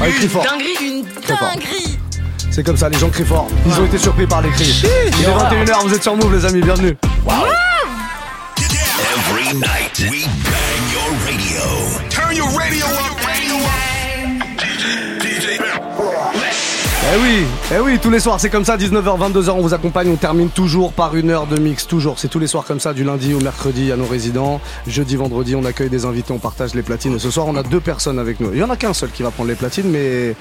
Allez, crie fort. Dinguerie, une dinguerie. C'est comme ça, les gens crient fort. Ils ont été surpris par les cris. Il est 21h, vous êtes sur Move, les amis, bienvenue. Every night we bang your radio. Turn your radio up, radio up. DJ, Eh oui, eh oui, tous les soirs, c'est comme ça, 19h, 22h, on vous accompagne, on termine toujours par une heure de mix, toujours. C'est tous les soirs comme ça, du lundi au mercredi à nos résidents. Jeudi, vendredi, on accueille des invités, on partage les platines. Et ce soir, on a deux personnes avec nous. Il y en a qu'un seul qui va prendre les platines, mais,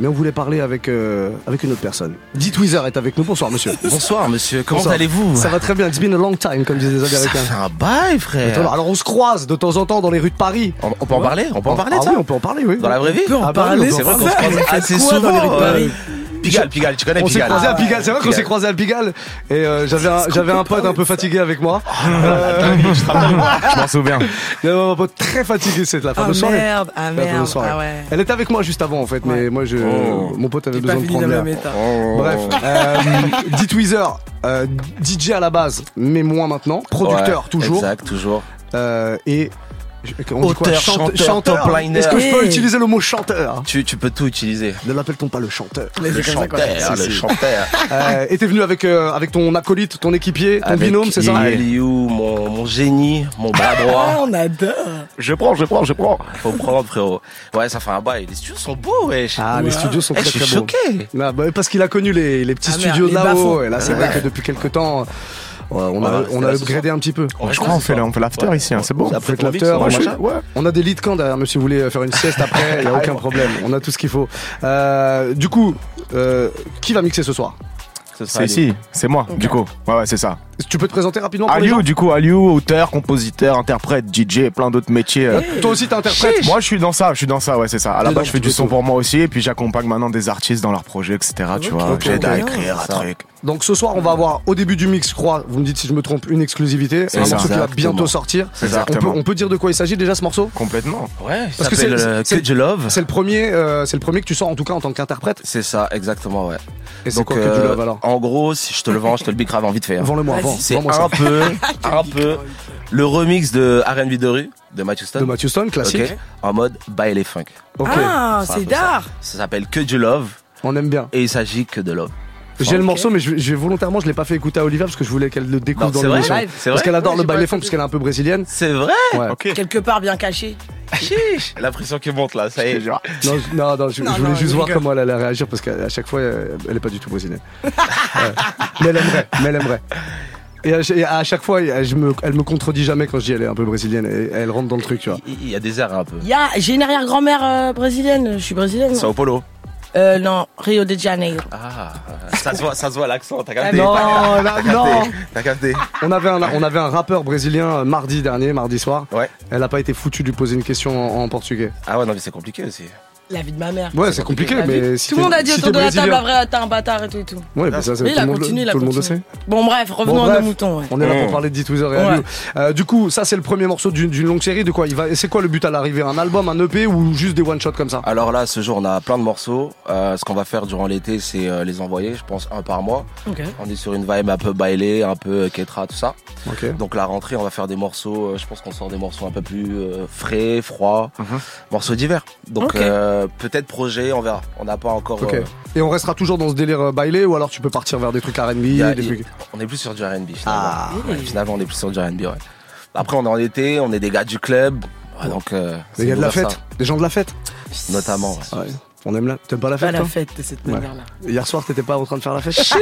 mais on voulait parler avec, euh, avec une autre personne. Dit Tweezer est avec nous. Bonsoir, monsieur. Bonsoir monsieur, comment allez-vous Ça va très bien, it's been a long time, comme disent les Ça Américains. fait un bail frère. Alors, on se croise de temps en temps dans les rues de Paris. On, on peut en parler On peut en parler ah ça oui, on peut en parler, oui. Dans la vraie vie Ah bah on peut C'est en vrai qu'on parler. se croise assez quoi dans les rues de souvent. Paris euh, Pigalle, Pigalle, tu connais On s'est Pigalle croisé à Pigalle, c'est vrai qu'on Pigalle. s'est croisé à Pigalle et euh, j'avais un, j'avais un pote un peu fatigué avec moi. Je m'en souviens. Il y avait un pote très fatigué, c'est la Ah fameuse soirée. merde, ah merde, soirée. ah ouais. Elle était avec moi juste avant en fait, mais moi je, Oh. mon pote avait besoin de prendre l'air. méta. Oh. Bref, euh, dit Tweezer, euh, DJ à la base, mais moins maintenant, producteur Ouais, toujours, Exact, toujours. euh, et on dit quoi Auteur, Chante- chanteur, liner. Est-ce que je peux Hey. utiliser le mot chanteur Tu, tu peux tout utiliser. Ne l'appelle-t-on pas le chanteur Mais Le c'est comme ça qu'on chanteur, le chanteur. euh, Et t'es venu avec euh, avec ton acolyte, ton équipier, ton Avec binôme, c'est ça Aliou, mon, mon génie, mon bras Ah, droit. on adore. Je prends, je prends, je prends. Faut prendre, frérot. Ouais, ça fait un bail. Les studios sont beaux, wesh. Ah, les studios sont Eh, très je suis très beaux. choqué. Ah, bah, parce qu'il a connu les, les petits Ah, merde, studios de là-haut. bas-fonds. Et là, c'est vrai que depuis quelques temps, on a, Ouais, on a upgradé un petit peu. On Je crois qu'on fait, on fait l'after ici, hein, c'est l'after, mix, on. Ouais. On a des lits de camp derrière, mais si vous voulez faire une sieste après, il n'y a aucun problème. On a tout ce qu'il faut. Euh, du coup, euh, qui va mixer ce soir? C'est ici, c'est moi, du coup. Ouais, ouais, c'est ça. Tu peux te présenter rapidement pour Aliou, du coup, Aliou, auteur, compositeur, interprète, DJ, plein d'autres métiers. euh. Toi aussi, t'es interprète Moi, je suis dans ça, je suis dans ça, ouais, c'est ça. À la base, je fais du son tout. pour moi aussi, et puis j'accompagne maintenant des artistes dans leurs projets, etc. Tu vois, ok, j'aide ok. à écrire, à truc. Donc ce soir, on va avoir au début du mix, je crois, vous me dites si je me trompe, une exclusivité. C'est Un ça. morceau qui va bientôt sortir. On peut, on peut dire de quoi il s'agit déjà ce morceau? Complètement. Ouais, Parce ça que s'appelle c'est- euh, c'est- Que Love. C'est le premier, euh, c'est le premier que tu sors en tout cas en tant qu'interprète? C'est ça, exactement, ouais. Et c'est quoi que euh, du love alors? En gros, si je te le vends, je te le bic grave vite fait. hein. Vends-le-moi, vends. C'est un peu, un peu le remix de R&B de rue de Matthew Stone. De Matthew Stone, classique. En mode baile et funk. Ah, c'est d'art. Ça s'appelle Que du Love On aime bien. et il s'agit que de love. J'ai le morceau, mais je, je volontairement, je l'ai pas fait écouter à Olivia parce que je voulais qu'elle le découvre Non, dans c'est vrai l'émission. Parce qu'elle adore Ouais, le baile funk parce qu'elle est un peu brésilienne. C'est vrai Ouais. Ok. Quelque part bien caché. Chiche La pression qui monte là, ça y est. Non, je, non, non, je, Non, je voulais non, juste je voir rigole. comment elle allait réagir parce qu'à chaque fois, elle est pas du tout brésilienne. Ouais. Mais elle aimerait, mais elle aimerait. Et à, et à chaque fois, elle, je me, elle me contredit jamais quand je dis elle est un peu brésilienne. Et elle rentre dans le truc, tu vois. Il y a des airs un peu. J'ai une arrière-grand-mère euh, brésilienne. Je suis brésilienne. Sao Paulo. Euh, non, Rio de Janeiro. Ah, ça se voit, ça se voit l'accent, t'as capté? Non, T'as capté, non. T'as capté? On avait un, on avait un rappeur brésilien euh, mardi dernier, mardi soir. Ouais. Elle a pas été foutue de lui poser une question en, en portugais. Ah ouais, non, mais c'est compliqué aussi. La vie de ma mère. Ouais, c'est compliqué, mais si tout le monde a dit si autour de la table, vraie, t'es un bâtard et tout et tout. Ouais, mais ça, c'est Mais tout il a le monde, a tout le monde le sait. Bon, bref, revenons Bon, à nos moutons. ouais. On est là pour parler de Dit-Weezer et Ouais. Euh, du coup, ça c'est le premier morceau d'une longue série. De quoi il va C'est quoi le but à l'arrivée? Un album, un EP ou juste des one shot comme ça? Alors là, ce jour, on a plein de morceaux. Euh, ce qu'on va faire durant l'été, c'est euh, les envoyer, je pense, un par mois. Ok. On est sur une vibe un peu bailée, un peu euh, ketra, tout ça. Ok. Donc la rentrée, on va faire des morceaux, euh, je pense qu'on sort des morceaux un peu plus frais, froids, Mhm. morceaux divers. Donc. Euh, peut-être projet, on verra. On n'a pas encore... Euh, Et on restera toujours dans ce délire euh, bailé ou alors tu peux partir vers des trucs R&B, des trucs. on est plus sur du R&B finalement. Ah. Ouais, finalement, on est plus sur du R&B, ouais. Après, on est en été, on est des gars du club. Ouais, donc, euh, y a de la fête, des gens de la fête. notamment. ouais. On aime la. T'aimes pas la Pas fête la toi fête de cette Ouais. manière-là. Hier soir, t'étais pas en train de faire la fête? Chiche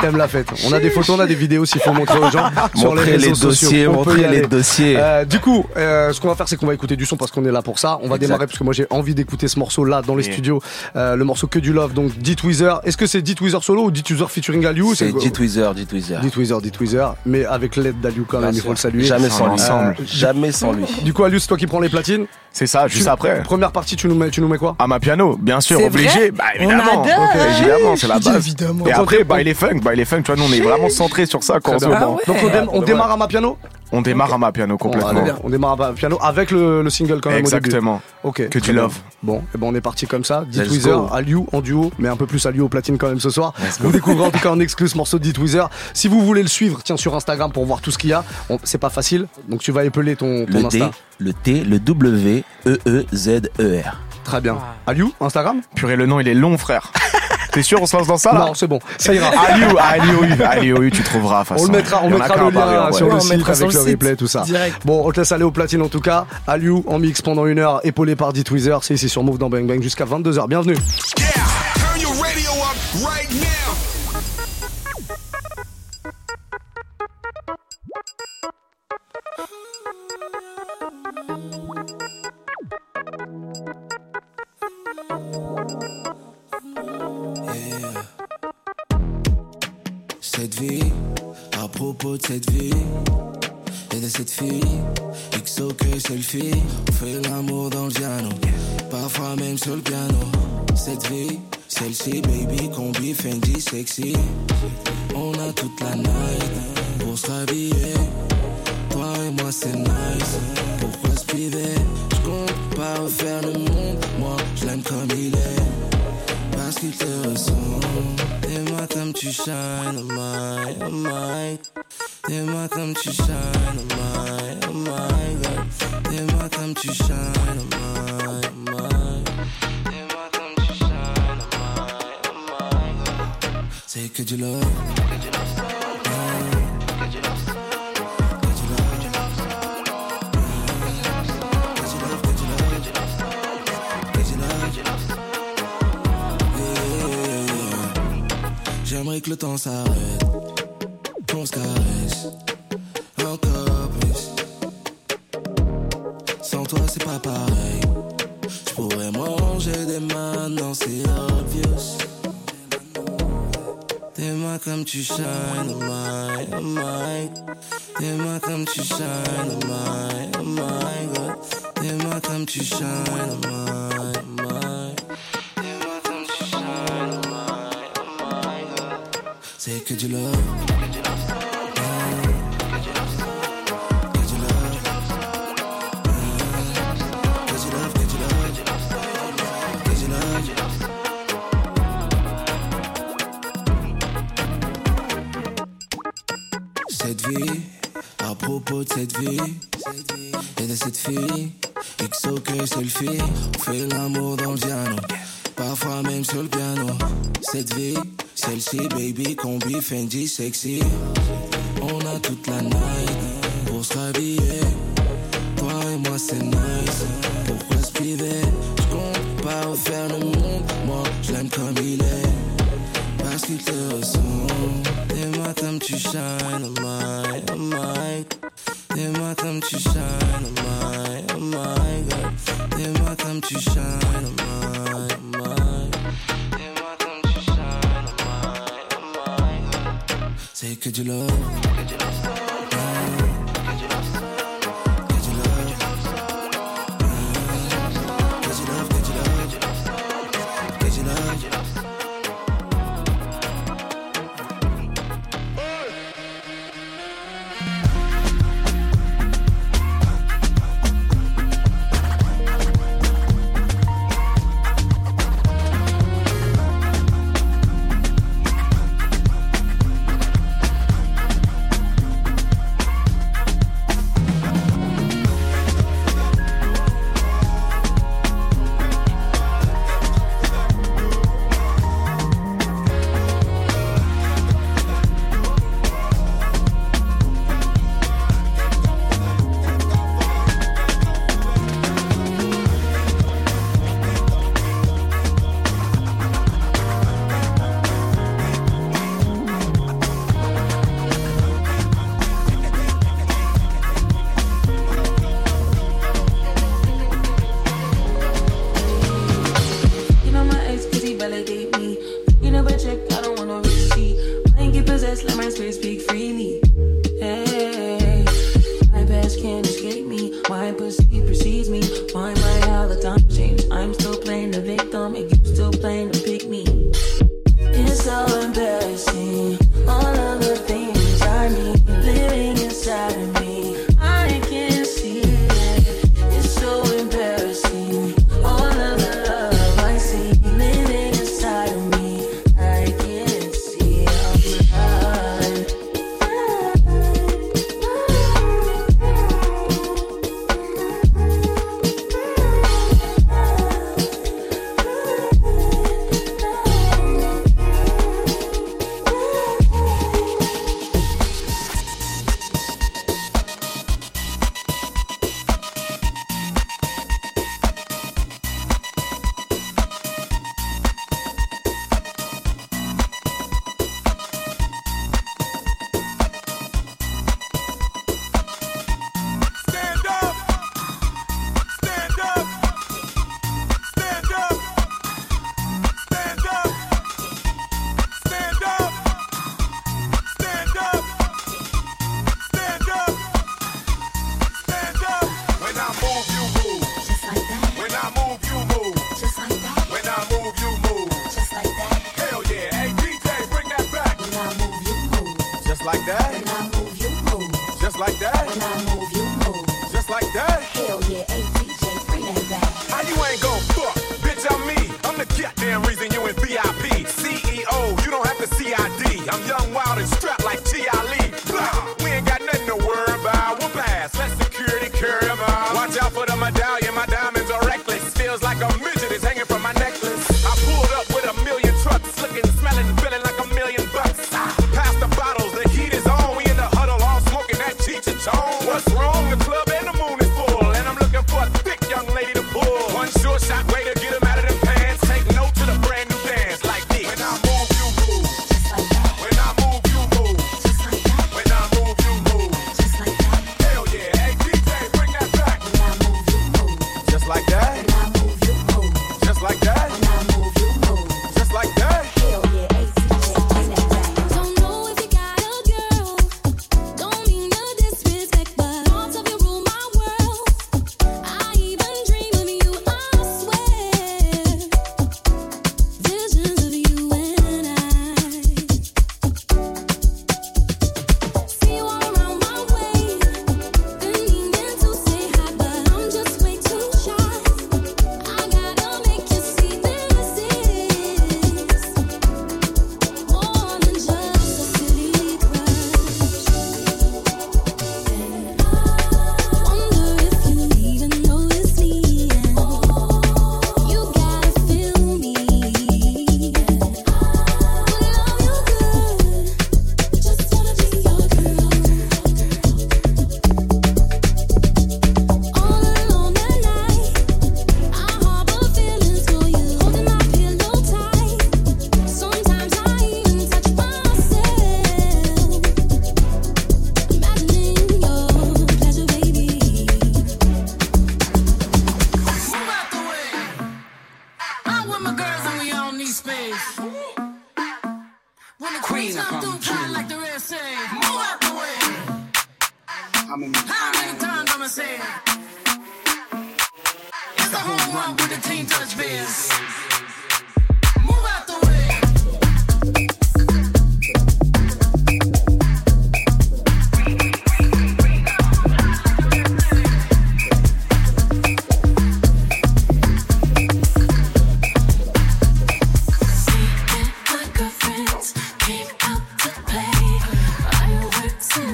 T'aimes la fête. On a des photos, on a des vidéos s'il faut montrer aux gens sur les réseaux les sociaux. dossiers, On peut y montrer aller. les dossiers. Euh, du coup, euh, ce qu'on va faire, c'est qu'on va écouter du son parce qu'on est là pour ça. On va Exact. démarrer parce que moi j'ai envie d'écouter ce morceau là dans les Yeah. studios. Euh, le morceau que du love, donc Dit Weezer. Est-ce que c'est Dit Weezer solo ou Dit Weezer featuring Aliou C'est Dit Weezer, Dit Weezer. Dit Weezer, Dit Weezer, mais avec l'aide d'Aliou quand même, Bien il faut sûr. le saluer. Jamais sans lui. Euh, Jamais sans lui. Du coup, Aliou, c'est toi qui prends les platines. C'est ça, juste Tu- après. Première partie, tu nous mets, tu nous mets quoi? À ma piano, bien sûr, obligé. Bah On évidemment. évidemment, c'est la base. Évidemment. Et après, on- bah les funk, bah les funk, tu vois, nous on est vraiment centré sur ça quand on. Ah ouais. Donc on, on démarre à ma piano? On démarre à ma piano On, complètement. allez, on démarre à ma piano avec le, le single quand même au début. Exactement. Ok. Que tu bien. love. Bon, et ben on est parti comme ça. Dit Weezer. Aliou en duo, mais un peu plus Aliou au platine quand même ce soir. Vous découvrez en tout cas en exclu ce morceau de Dit Weezer. Si vous voulez le suivre, tiens sur Instagram pour voir tout ce qu'il y a. On- C'est pas facile, donc tu vas épeler ton, ton Le D, Insta. le T, le W, E, E, Z, E, R. Très bien. Aliou, Instagram? Purée, le nom, il est long, frère. T'es sûr, on se lance dans ça, là Non, c'est bon, ça ira. Aliou, Aliou, Aliou, tu trouveras. On le mettra, on mettra le Paris, lien sur Ouais, le site avec le le site, replay, tout ça. direct. Bon, on te laisse aller au platine en tout cas. Aliou en mix pendant une heure, épaulé par D Tweezer. C'est ici sur Move dans Bang Bang jusqu'à 22h. Bienvenue. Yeah, turn your radio up right now. Cette vie, à propos de cette vie et de cette fille, XO que selfie, on fait l'amour dans le piano, parfois même sur le piano. Cette vie, celle-ci, baby, combi, Fendi, sexy. On a toute la night pour se. Toi et moi, c'est nice. Pourquoi se priver? Je compte pas refaire le monde, moi, je l'aime comme il est parce qu'il te ressemble. Dis-moi comme tu shine, oh my, oh my. Dis-moi comme tu shine, oh my, oh my God. Dis-moi comme tu shine, oh my, oh my. Dis-moi comme tu shine, oh my, oh my God. C'est que. J'aimerais que le temps s'arrête, qu'on se caresse encore plus. Sans toi, c'est pas pareil. Je pourrais manger des maintenant, c'est obvious. Dis-moi comme tu shine, oh my, oh my. Dis-moi comme tu shine, oh my, oh my God. Dis-moi comme tu shine, my, oh my. Take could you love? Sexy. On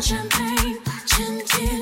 champagne, gin, gin.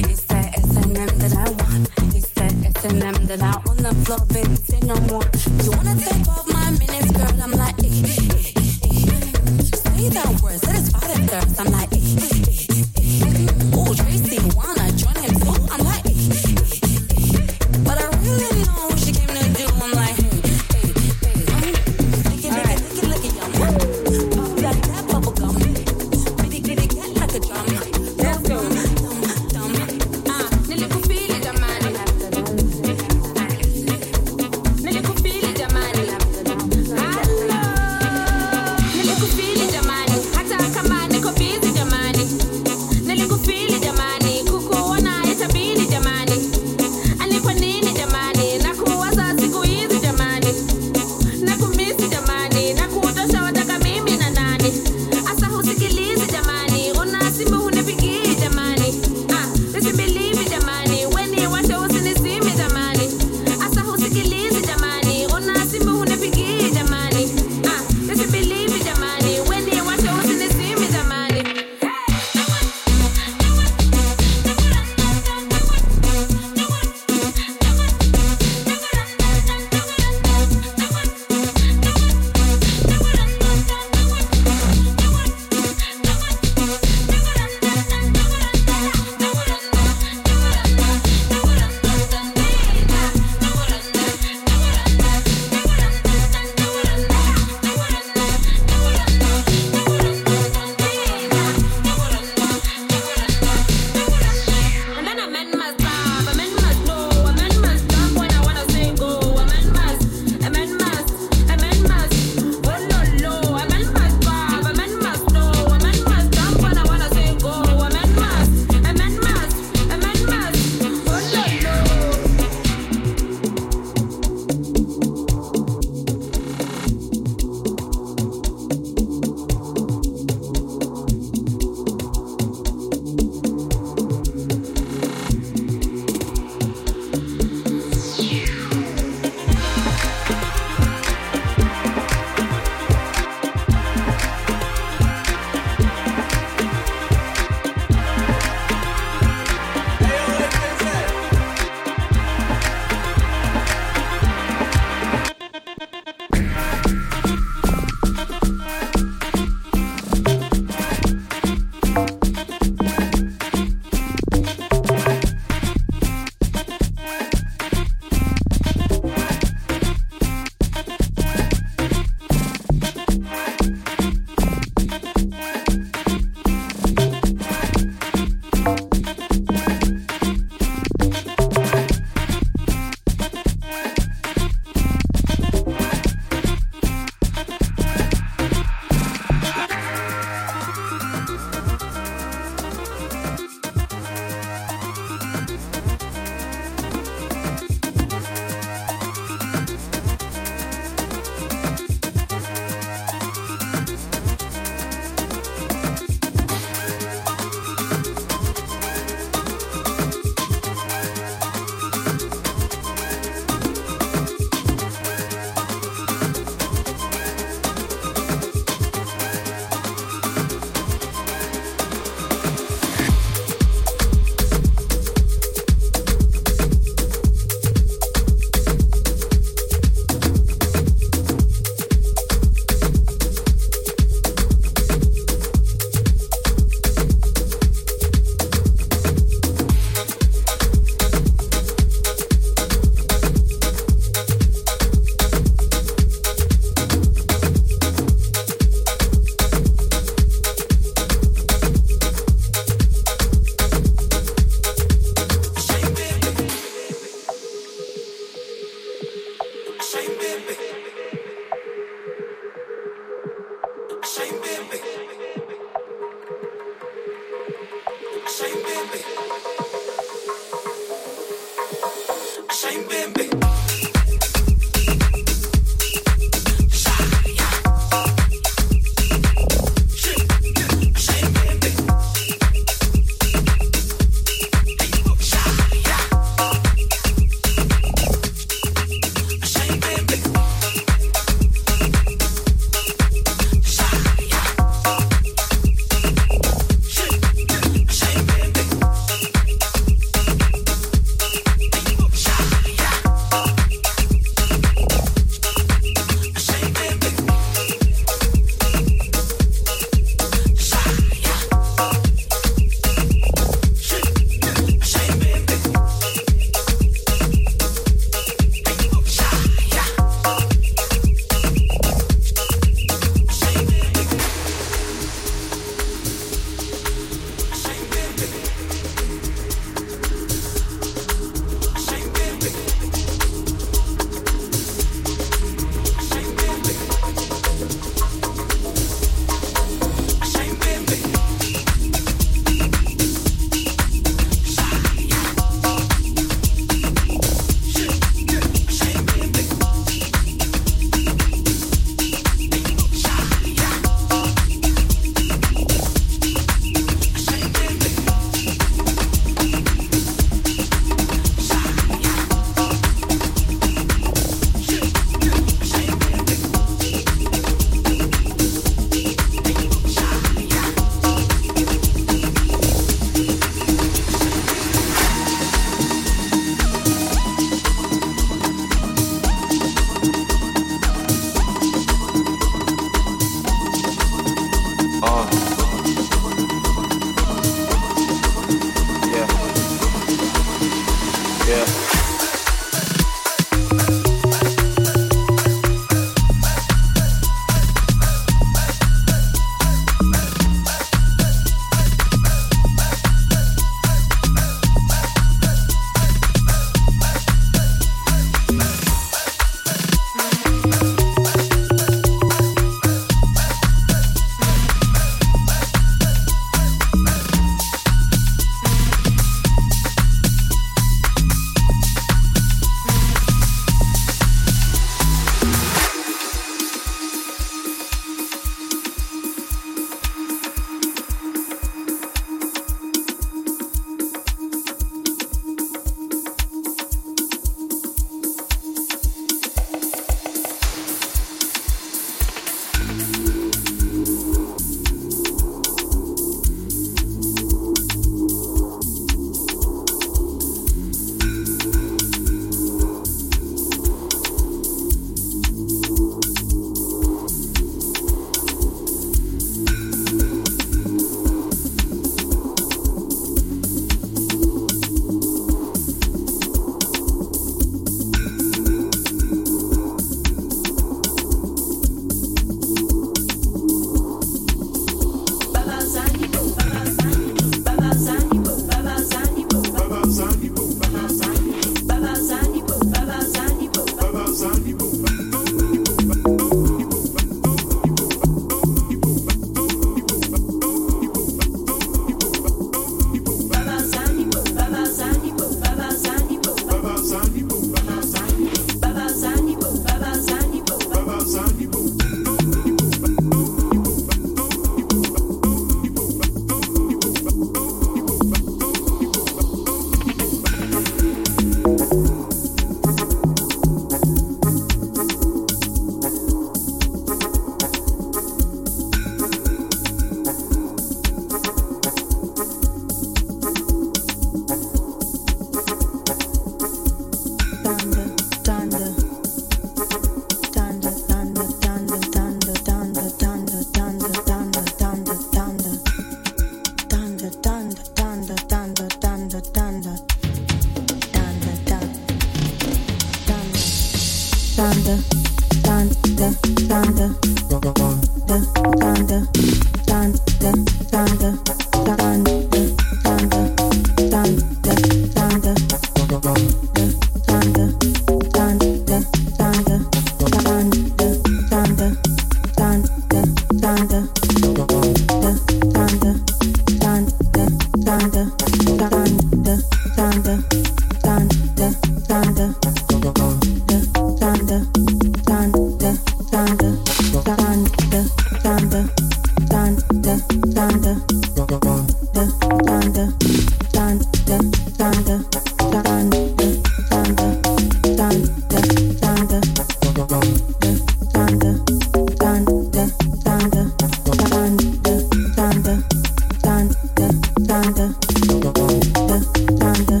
thunder, thunder, thunder, thunder,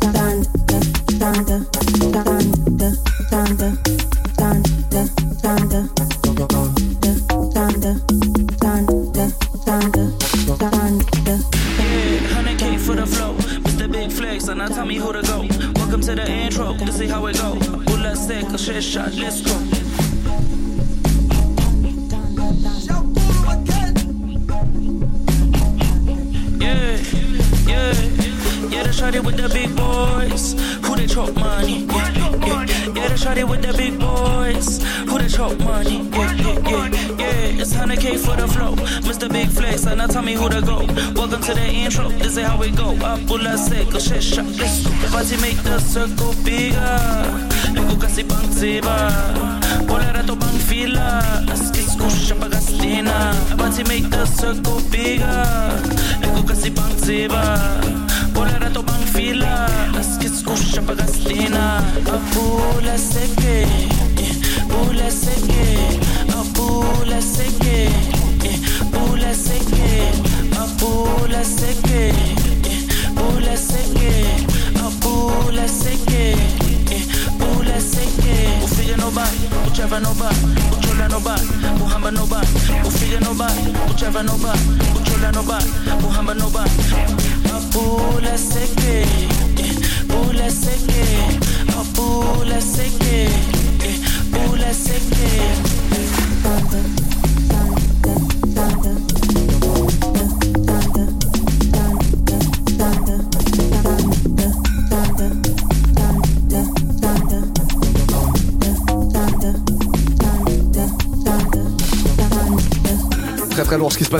thunder, thunder.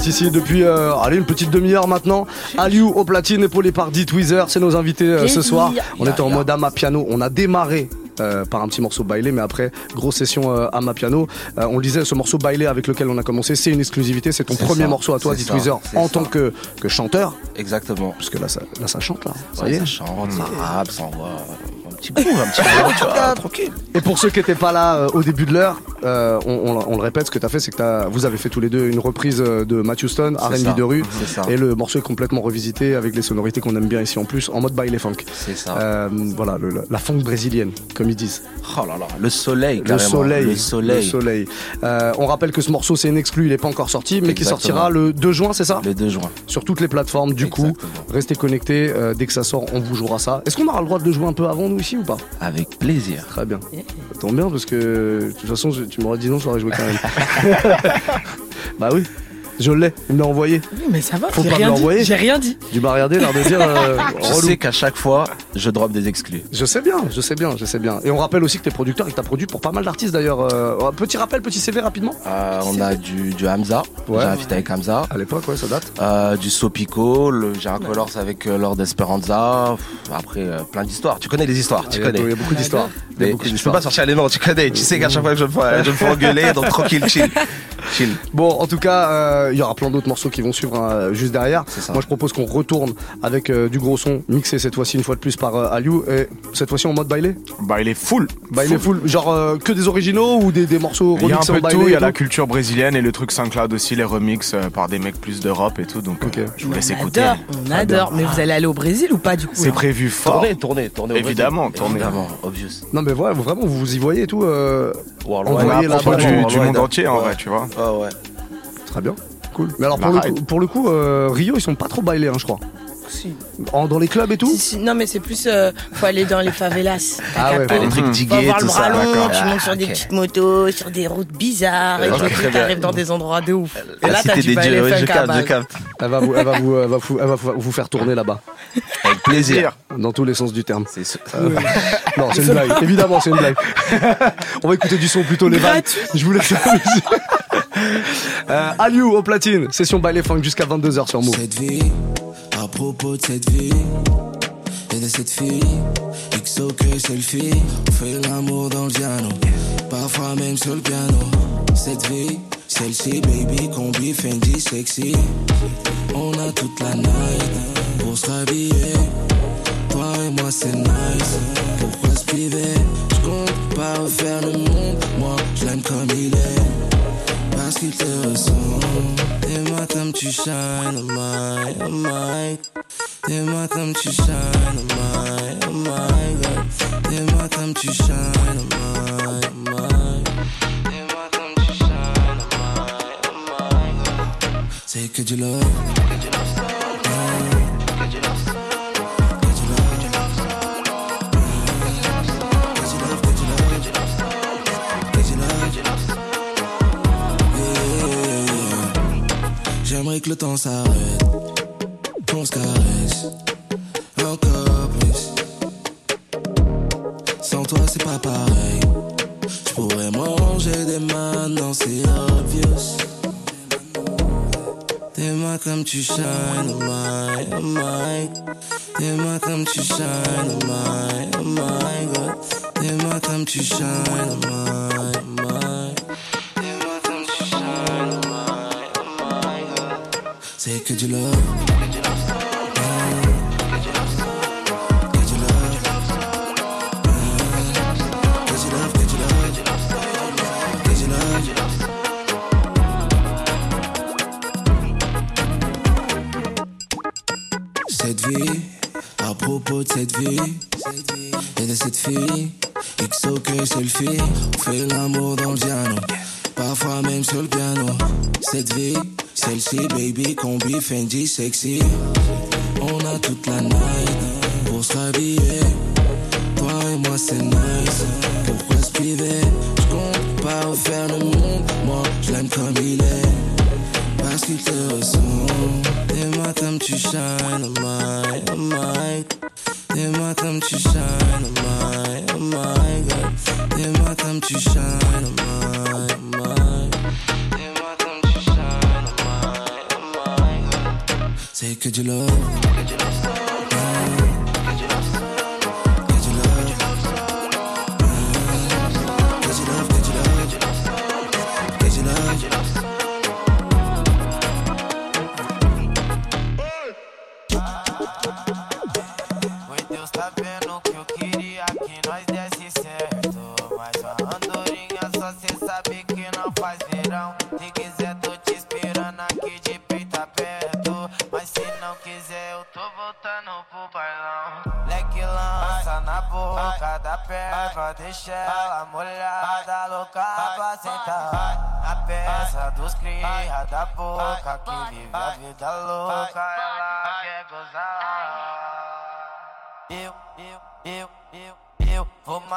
Ici depuis euh, allez, une petite demi-heure maintenant. Aliou au platine, épaulé par D Tweezer, c'est nos invités euh, ce soir. On était en mode ama piano, on a démarré. euh, par un petit morceau bailé, mais après grosse session euh, à ma piano. Euh, on le disait, ce morceau bailé avec lequel on a commencé, c'est une exclusivité, c'est ton premier ça, morceau à toi, c'est D ça, Tweezer, en ça. tant que, que chanteur. Exactement. Parce que là, ça, là, ça chante là. Ça Ouais, y est. ça chante, ça rappe, ça envoie un petit bout, un petit bout, tu vois, tranquille. Et pour ceux qui n'étaient pas là euh, au début de l'heure, euh, on, on- on le répète, ce que tu as fait, c'est que t'as- vous avez fait tous les deux une reprise euh, de Matthew Stone, R&B de rue, et le morceau est complètement revisité avec les sonorités qu'on aime bien ici en plus, en mode baile funk. C'est ça. Euh, voilà, le- la- funk brésilienne, comme ils disent. Oh là là, le soleil, Le soleil, Le soleil. le soleil. Euh, on rappelle que ce morceau c'est une exclu, il n'est pas encore sorti, mais qui sortira le 2 juin, c'est ça? Le 2 juin. Sur toutes les plateformes, du coup, restez connectés. dès que ça sort, on vous jouera ça. Est-ce qu'on aura le droit de le jouer un peu avant nous ici ou pas? Avec plaisir. Très bien. Ça tombe bien parce que de toute façon, tu m'aurais dit non, je l'aurais joué quand même. bah oui, je l'ai, il me l'a envoyé. Oui, mais ça va, Faut j'ai pas me rien dit. l'envoyer. J'ai rien dit. Du bas regarder, l'air de dire. euh, Je relou. sais qu'à chaque fois, je drop des exclus. Je sais bien, je sais bien, je sais bien. Et on rappelle aussi que t'es producteur et que t'as produit pour pas mal d'artistes d'ailleurs. Euh, petit rappel, petit CV rapidement. Euh, on a du, du Hamza, Ouais. j'ai un feat avec Hamza. À l'époque, ouais, ça date. Euh, du Sopico, le- j'ai un Colors avec euh, Lord Esperanza. Pff, Après, euh, plein d'histoires. Tu connais les histoires, tu Il y a- connais. il y a beaucoup d'histoires. Il y a Mais beaucoup je peux d'histoires. pas sortir les noms, tu connais. Tu sais qu'à chaque fois que je me fais, je me fais engueuler, donc tranquille, chill. Chill. Bon, en tout cas, euh, il y aura plein d'autres morceaux qui vont suivre hein, juste derrière. ça. Moi, je propose qu'on retourne avec euh, du gros son, mixé cette fois-ci une fois de plus par euh, Aliou, et cette fois-ci en mode bailé. Bailé full. Bailé full, genre euh, que des originaux ou des, des morceaux Il y a un remixés peu de tout, il y a la culture brésilienne et le truc SoundCloud aussi, les remixes euh, par des mecs plus d'Europe et tout, donc euh, je vous laisse On écouter. adore, on adore. Mais vous allez aller au Brésil ou pas du coup C'est prévu fort. Tournez, tournez, tournez. au Évidemment, tournez. Évidemment, obvious. Non mais ouais, vraiment, vous vous y voyez et tout. Euh, Worldwide. On a là-bas. du, du monde entier en vrai, tu vois. Ah ouais. Très bien, cool. Mais alors pour le, coup, pour le coup, euh, Rio, ils sont pas trop bailés, hein, je crois. Si. En- dans les clubs et tout Si, si, Non, mais c'est plus. euh, faut aller dans les favelas. Ah ouais. Les trucs Mhm. Faut digués, avoir le tout bras ça. long, D'accord. tu montes sur des petites motos, sur des routes bizarres, et tu arrives dans des endroits de ouf. Et La là, t'as cité du ouais, je capte, je capte. Elle va vous, elle va vous, elle va vous, elle va vous- vous faire tourner là-bas, Avec plaisir. dans tous les sens du terme. C'est sûr. Euh, non, c'est une blague. Évidemment, c'est une blague. On va écouter du son plutôt les vannes. Je vous laisse la musique. Euh, Aliou au platine, session ballet funk jusqu'à 22h sur Move. Cette vie, à propos de cette vie et de cette fille, XO que selfie, on fait l'amour dans le piano, parfois même sur le piano. Cette vie, celle-ci, baby, combi, Fendi, sexy. On a toute la night pour se rhabiller. Toi et moi, c'est nice. Pourquoi se priver? Je compte pas refaire le monde, moi, je l'aime comme il est. ask you to a song. Immer tam ci shine, my I, am I? Immer tam ci shine, my, I, my. I? Immer tam ci shine, am my, am my. Say, could you love? Que le temps s'arrête, qu'on se caresse encore plus. Sans toi, c'est pas pareil. Je pourrais manger des maintenant, c'est obvious. T'es-moi comme tu shine, oh my, oh my. T'es-moi comme tu shine, oh my, oh my God. T'es-moi comme tu shine, oh my, oh my. did you love? Sexy. On a toute la night pour se. Toi et moi, c'est nice. Pourquoi se priver? Je compte pas refaire le monde, moi, je l'aime comme il est. Parce qu'il te ressemble T'es-moi comme tu shine, oh my, oh my T'es-moi comme tu shine, oh my, oh my God T'es-moi comme tu shine, oh my, oh my Say, could you love? Could you love?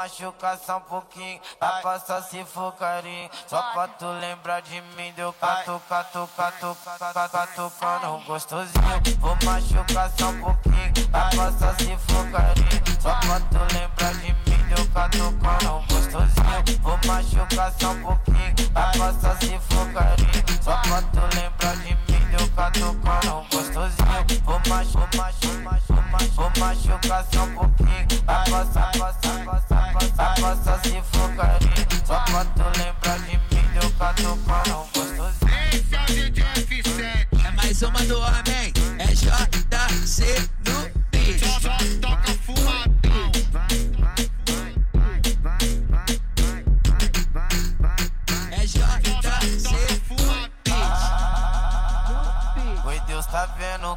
Machucar só um pouquinho Pra passar se for carinho. Só pra tu lembrar de mim Deu catu, catu, catu, catu, catucando gostosinho Vou machucar só um pouquinho Pra passar se for carinho. Só pra tu lembrar de mim Deu catucando gostosinho Vou machucar só um pouquinho Pra passar se for carinho. Só pra tu lembrar de mim Deu catucando gostosinho. Vou machucar, machucar, machucar Vou machucar só um pouquinho. Pra passar, passar, passar, passar Passar se for carinho Só pra tu lembrar de mim Deu catucando gostosinho. Esse é o DJ F7 É mais uma do homem É JC no beat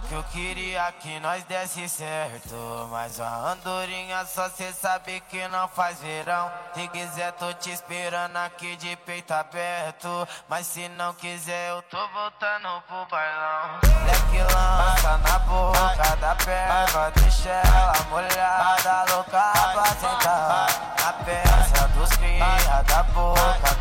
que eu queria que nós desse certo. Mas a andorinha só cê sabe que não faz verão. Se quiser, tô te esperando aqui de peito aberto. Mas se não quiser, eu tô voltando pro bailão. Leque lança na boca da perna, deixa ela molhada, louca pra sentar. Na peça dos cria da boca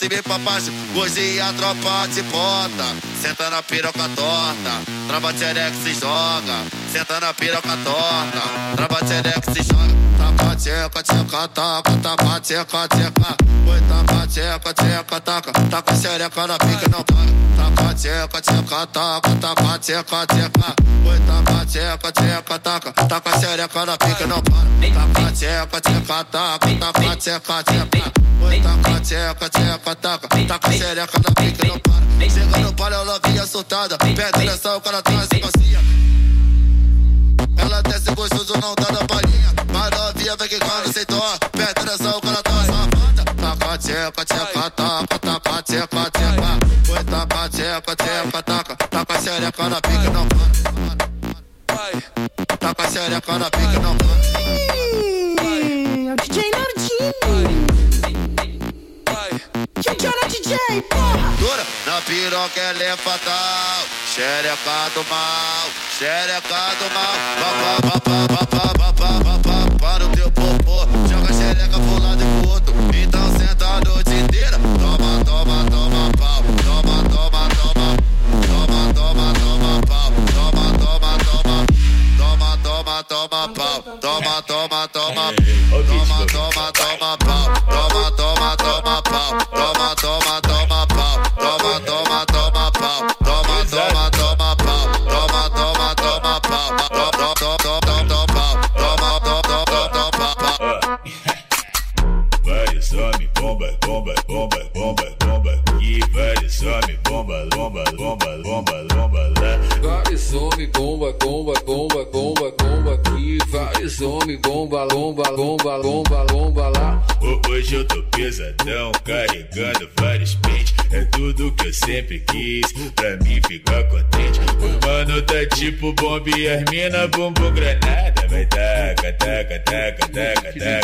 cima pra baixo, hoje a tropa de bota. Senta na piroca torta, trava tchereca se joga. Senta na piroca torta, trava tchereca se joga. Tapa tcheca, tcheca, taca, tapa tcheca, tcheca. Oi, tapa tcheca, tcheca, taca, taca xereca na pica, não tcheca, tcheca, taca, taca, tcheca, tcheca. Oi, taca, tcheca, tcheca, taca, taca xereca na pica, não para. Taca, tcheca, tcheca, taca, taca, tcheca, tcheca. Oi, taca, tcheca, tcheca, taca, taca xereca na pica, não para. Chega no palha, ela vinha assustada. Pede atenção, o cara traz bacia. Ela desce gostoso, não dá na palhinha. Maravilha, vem que cara sem dó. Pede atenção, o cara traz safada. Taca, tcheca, tcheca, taca, taca, tcheca, tcheca. Oi, taca, tcheca xereca, taca, taca a xereca na pica, não vai. Taca a xereca na pica, não é vai. O DJ nardinho, DJ, porra! Dura na piroca, ela é fatal. Xereca do mal, xereca do mal. Pá, pá, pá, pá, pá, pá, pá. mama e as mina bumbum granada. Vai taca, taca, taca, taca, taca.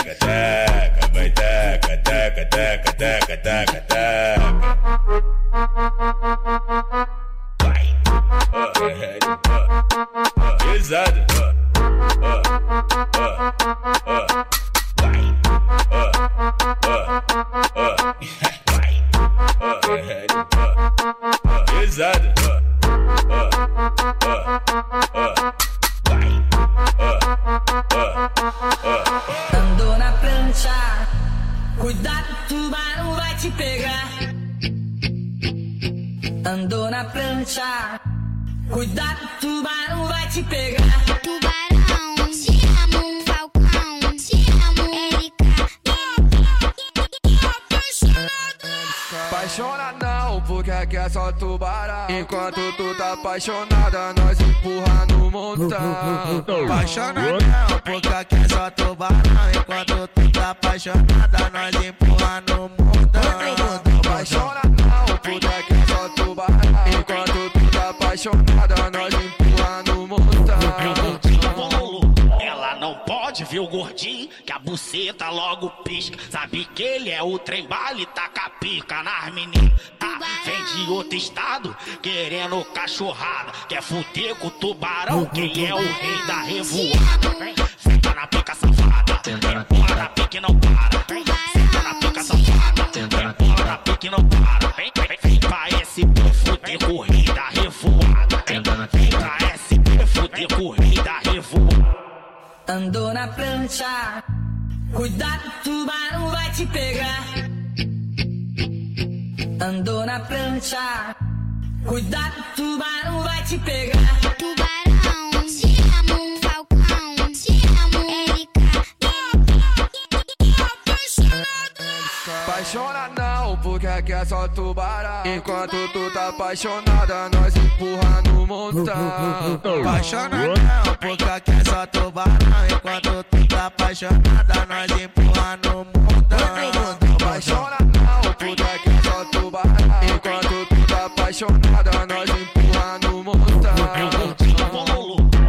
Apaixonada, nós empurra no montão. Apaixona não, porque aqui é só tubarão. Enquanto tu tá apaixonada, nós empurra no mundão. Apaixona não, porque aqui é só tubarão. Enquanto tu tá apaixonada, nós empurra no montão. Ela não pode ver o gordinho, que a buceta logo pisca. Sabe que ele é o trem bala e taca querendo cachorrada. Quer fuder com o tubarão, quem é o rei da revoada. Senta na pica safada, empurra na pica e não para. Senta na pica safada, empurra na pica e não para. Vem, vem, vem pra SP fuder corrida revoada. Vem, vem pra SP fuder corrida revoada. Andou na prancha, cuidado, tubarão vai te pegar. Andou na prancha, cuidado, tubarão vai te pegar. Tubarão, te amo, Falcão, te amo, Erika. Apaixona não, porque aqui é só tubarão. Enquanto tu tá apaixonada, nós empurra no montão. Apaixona não, porque aqui é só tubarão. Enquanto tu tá apaixonada, nós empurra no mundão. Apaixona não, porque aqui é só tubarão. Tá apaixonada, nós empurra no montão.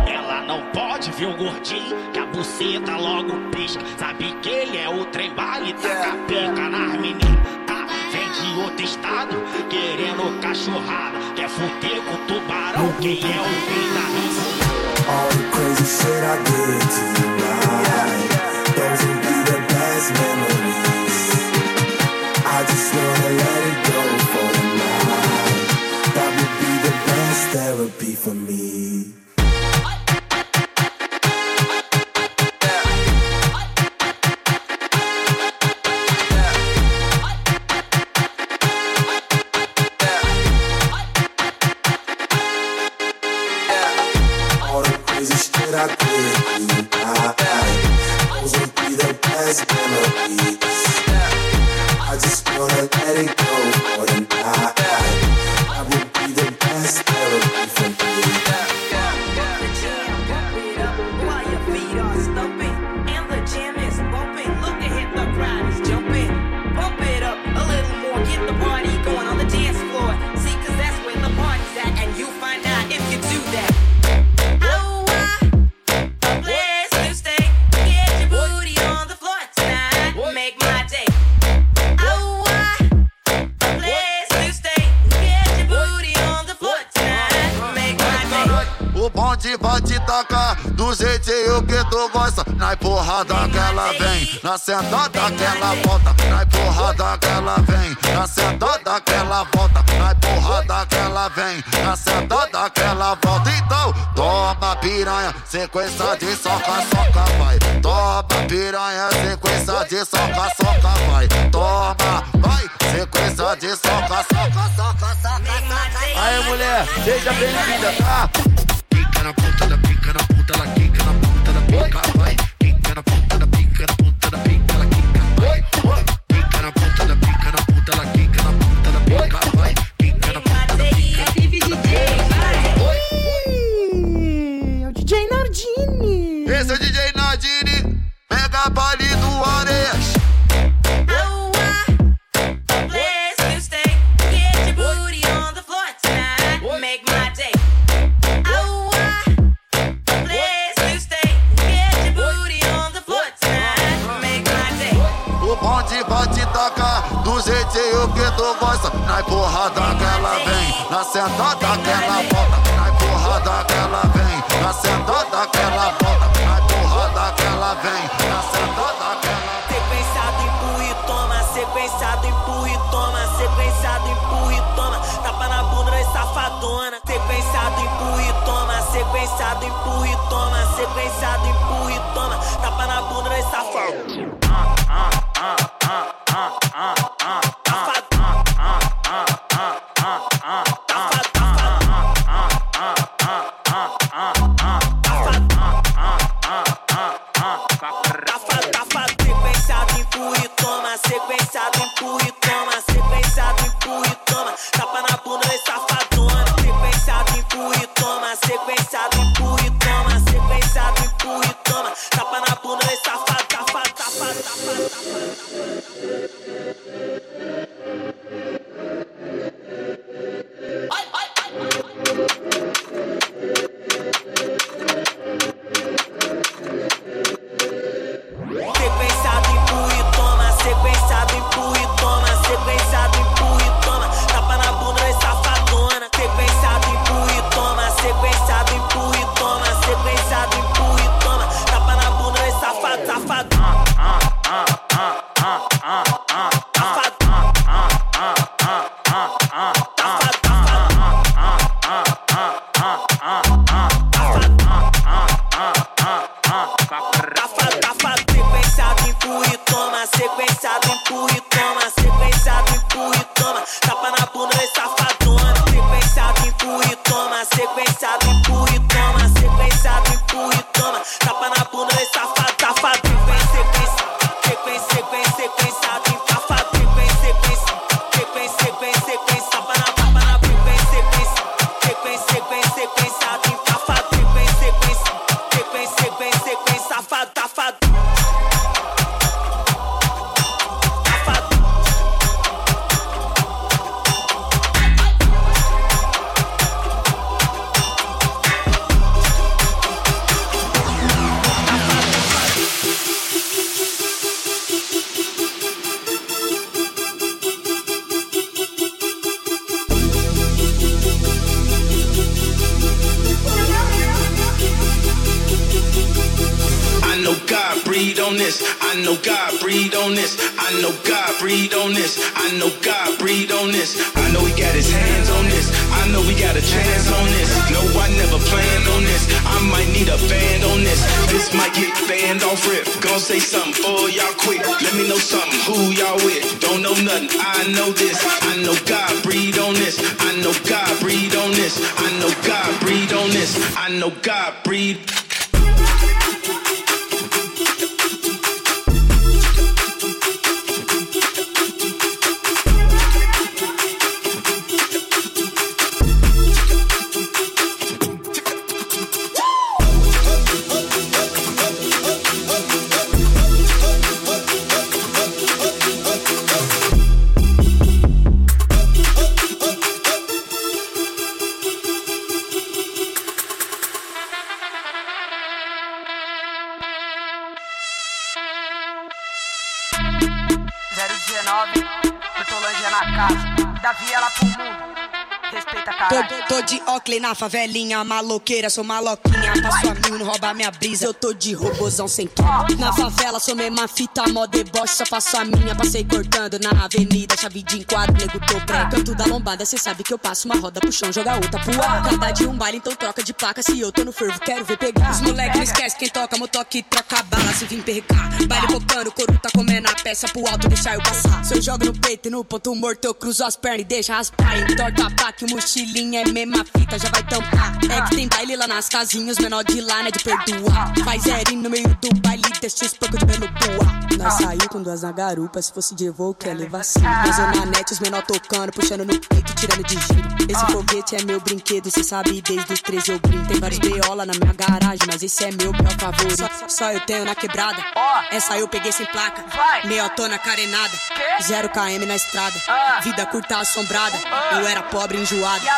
Ela não pode ver o gordinho, que a buceta logo pisca. Sabe que ele é o trem bala e taca pica nas meninas. Tá? Vem de outro estado, querendo cachorrada. Quer fuder com o tubarão, quem é o rei da revoada. All the crazy shit I did tonight. Those therapy for me. Na sentada que ela volta. Na empurrada que ela vem, na sentada que ela volta. Na empurrada que ela vem, na sentada que ela volta. Então, toma piranha, sequência de soca, soca, vai. Toma piranha, sequência de soca, soca, vai. Toma, vai, sequência de soca, soca, soca, soca. Aí, mulher, seja bem-vinda, tá? Pica na ponta da pica, na ponta, ela quica na ponta da pica, vai. Pica na ponta da na Bali do Areias. Pode tocar do jeito que tu gosta. Na porrada que ela vem, na sentada que ela Tô, tô de Oakley na favelinha, maloqueira, sou maloquinha. Passo a mil, não rouba minha brisa. Eu tô de robozão sem tom. Na favela, sou mesma fita, mó deboche, só faço a minha. Passei cortando na avenida, chave de enquadro, nego tô pré. Canto da lombada, cê sabe que eu passo uma roda pro chão, joga outra pro ar. Cada de um baile, então troca de placa. Se eu tô no fervo, quero ver pegar. Os moleque não esquece quem toca, motoque troca bala, se vir percar. Baile roubando, o couro tá comendo a peça pro alto, deixar eu passar. Se eu jogo no peito e no ponto morto, eu cruzo as pernas e deixa raspar. Entorta a placa, o mochilinha é mesma fita, já vai tampar. É que tem baile lá nas casinhas, menor de lá, né, de perdoar. Faz zerinho no meio do baile, deixa esse pouco de pelo boa. Nós saiu com duas na garupa, se fosse de voo, quer levar sim. Mas na net, os menor tocando, puxando no peito, tirando de giro. Esse foguete é meu brinquedo, cê sabe, desde os 13 eu brinco. Tem vários beola na minha garagem, mas esse é meu pior favorito. Só, só eu tenho na quebrada, essa eu peguei sem placa. Meiotona carenada, zero km na estrada. Vida curta assombrada, eu era pobre em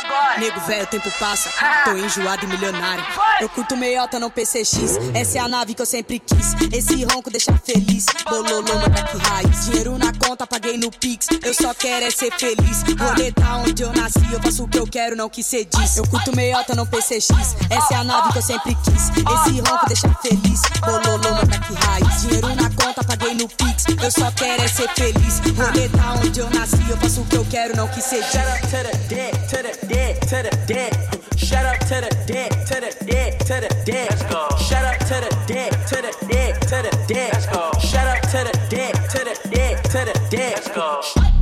enjoado. Nego velho, o tempo passa, tô enjoado e milionário. Eu curto meiota, não PCX. Essa é a nave que eu sempre quis. Esse ronco deixa feliz. Bololô, meu back raiz. Dinheiro na conta, paguei no Pix. Eu só quero é ser feliz. Rolê tá onde eu nasci, eu faço o que eu quero, não que cê diz. Eu curto meiota, não PCX. Essa é a nave que eu sempre quis. Esse ronco deixa feliz. Bololô, meu back raiz. Dinheiro na conta, paguei no Pix. Eu só quero é ser feliz. Rolê tá onde eu nasci, eu faço o que eu quero, não que cê diz. Shout out to the dead, to the dead, to the dead. Shout out to the dead, to the dead, to the dead. Let's go. Shout out to the dead, to the dead, to the dead. Let's go. Shout out to the dead, to the dead, to the dead. Let's go.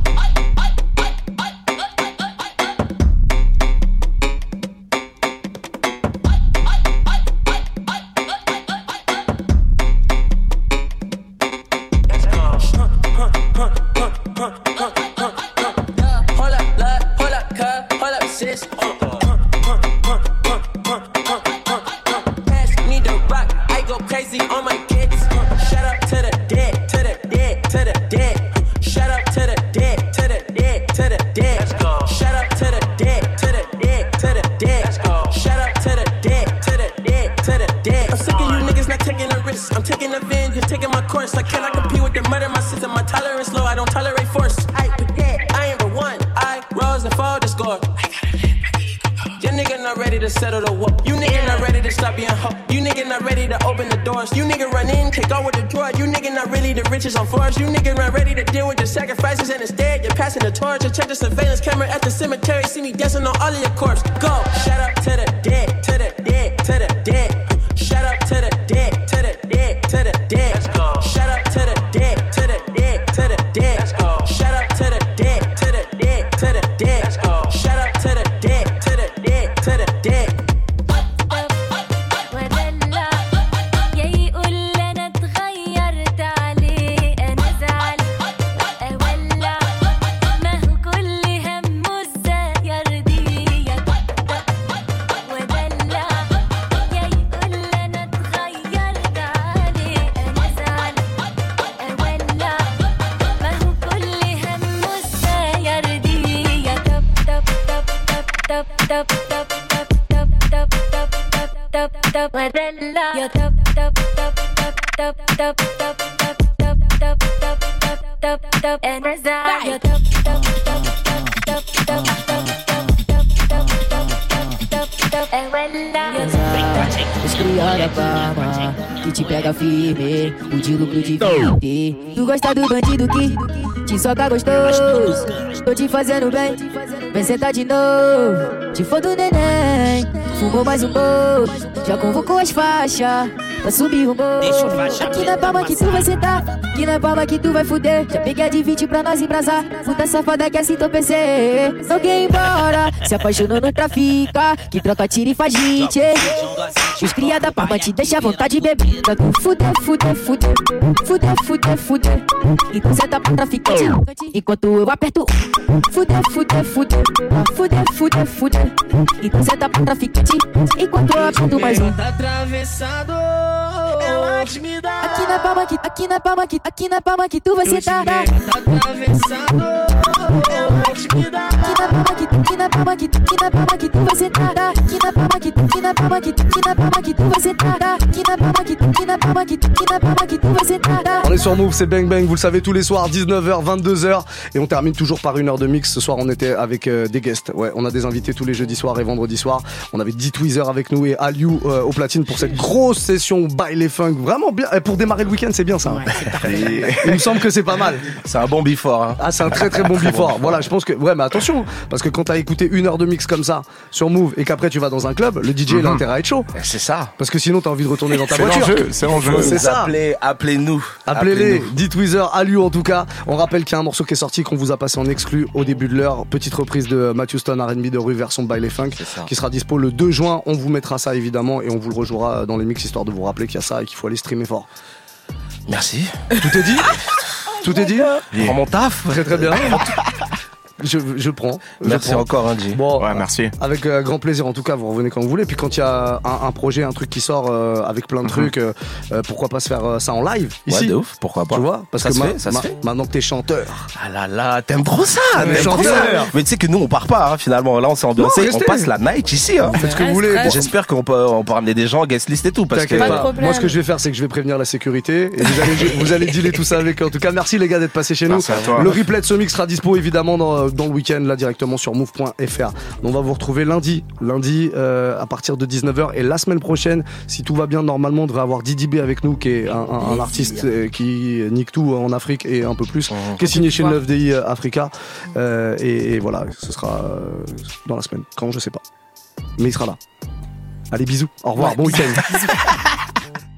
Richest on floors. You niggas not ready to deal with your sacrifices and instead you're passing the torch. Check the surveillance camera at the cemetery. See me dancing on all of your corpse. Soca gostoso. Tô te fazendo bem, vem sentar de novo. Te for do neném, fumou mais um pouco. Já convocou as faixas pra subir o morro. Aqui na palma que tu vai sentar, aqui na palma que tu vai fuder. Já peguei a de 20 pra nós embrasar. Puta safada que assim tô quer ir embora, se apaixonou não trafica. Que troca tira e faz gente. Os cria da palma te deixa à vontade tu fuder, fuder, fuder. Fuder, fuder, fuder. Então senta pra traficante. Enquanto eu aperto. Fuder, fuder, fuder. Fuder, fuder, fuder. Então senta pra traficante. Enquanto eu aperto mais um. Tá atravessado, ela me dá. Aqui na palma que, aqui na palma que, aqui na palma que tu vai sentar. Tá atravessado, ela me dá. Aqui na palma que, aqui na palma que, aqui na palma que tu vai sentar. Aqui na palma que, aqui na palma que, aqui na palma On est sur Move, c'est Bang Bang, vous le savez tous les soirs, 19h, 22h. Et on termine toujours par une heure de mix. Ce soir, on était avec euh, des guests. Ouais, on a des invités tous les jeudis soirs et vendredis soirs. On avait dit Tweezer avec nous et Aliou euh, au platine pour cette grosse session by les funk. Vraiment bien. Et pour démarrer le week-end, c'est bien ça. hein. Il me semble que c'est pas mal. C'est un bon before. Hein. Ah, c'est un très très bon before. Voilà, je pense que. Ouais, mais attention, parce que quand t'as écouté une heure de mix comme ça sur Move et qu'après tu vas dans un club, le DJ il a Mhm. intérêt à être chaud. C'est ça. Parce que sinon t'as envie de retourner dans ta C'est voiture. l'enjeu, c'est l'enjeu. C'est ça. Appelez- appelez-nous. Appelez-les, dites Weezer, Aliou en tout cas. On rappelle qu'il y a un morceau qui est sorti qu'on vous a passé en exclu au début de l'heure. Petite reprise de Matthew Stone R&B de rue version by les funk qui sera dispo le 2 juin. On vous mettra ça évidemment et on vous le rejouera dans les mix histoire de vous rappeler qu'il y a ça et qu'il faut aller streamer fort. Merci. Tout est dit Tout est dit Prends mon taf. Très très bien. je, je prends. je Merci prends. encore, Andy. Bon, Ouais, merci. Avec euh, grand plaisir, en tout cas, vous revenez quand vous voulez. Puis quand il y a un, un projet, un truc qui sort euh, avec plein de trucs, euh, euh, pourquoi pas se faire euh, ça en live Ouais, ici de ouf, pourquoi pas. Tu vois Parce Ça que se ma- fait, ça se ma- fait. maintenant que t'es chanteur. Ah là là, t'aimes trop ça, Ouais, t'aimes trop chanteur. ça. Mais tu sais que nous on part pas hein, finalement. Là on s'est ambiancé, on passe la night ici. Hein. Faites ce que vous voulez. Bon, J'espère qu'on peut, on peut ramener des gens, guest list et tout parce que. Moi, ce que je vais faire, c'est que je vais prévenir la sécurité et vous allez, vous allez dealer tout ça avec eux. En tout cas, merci les gars d'être passés chez nous. Merci à toi. Le replay de ce mix sera dispo évidemment dans, dans le week-end là directement sur move.fr. On va vous retrouver lundi, lundi euh, à partir de 19h et la semaine prochaine, si tout va bien, normalement, on devrait avoir Didi B avec nous, qui est un, un- un artiste euh, qui nique tout en Afrique et un peu plus, qui est signé chez le 9DI Africa. Euh, et, et voilà, ce sera euh, dans la semaine. Quand je sais pas, mais il sera là. Allez, bisous. Au revoir. Ouais, bon week-end.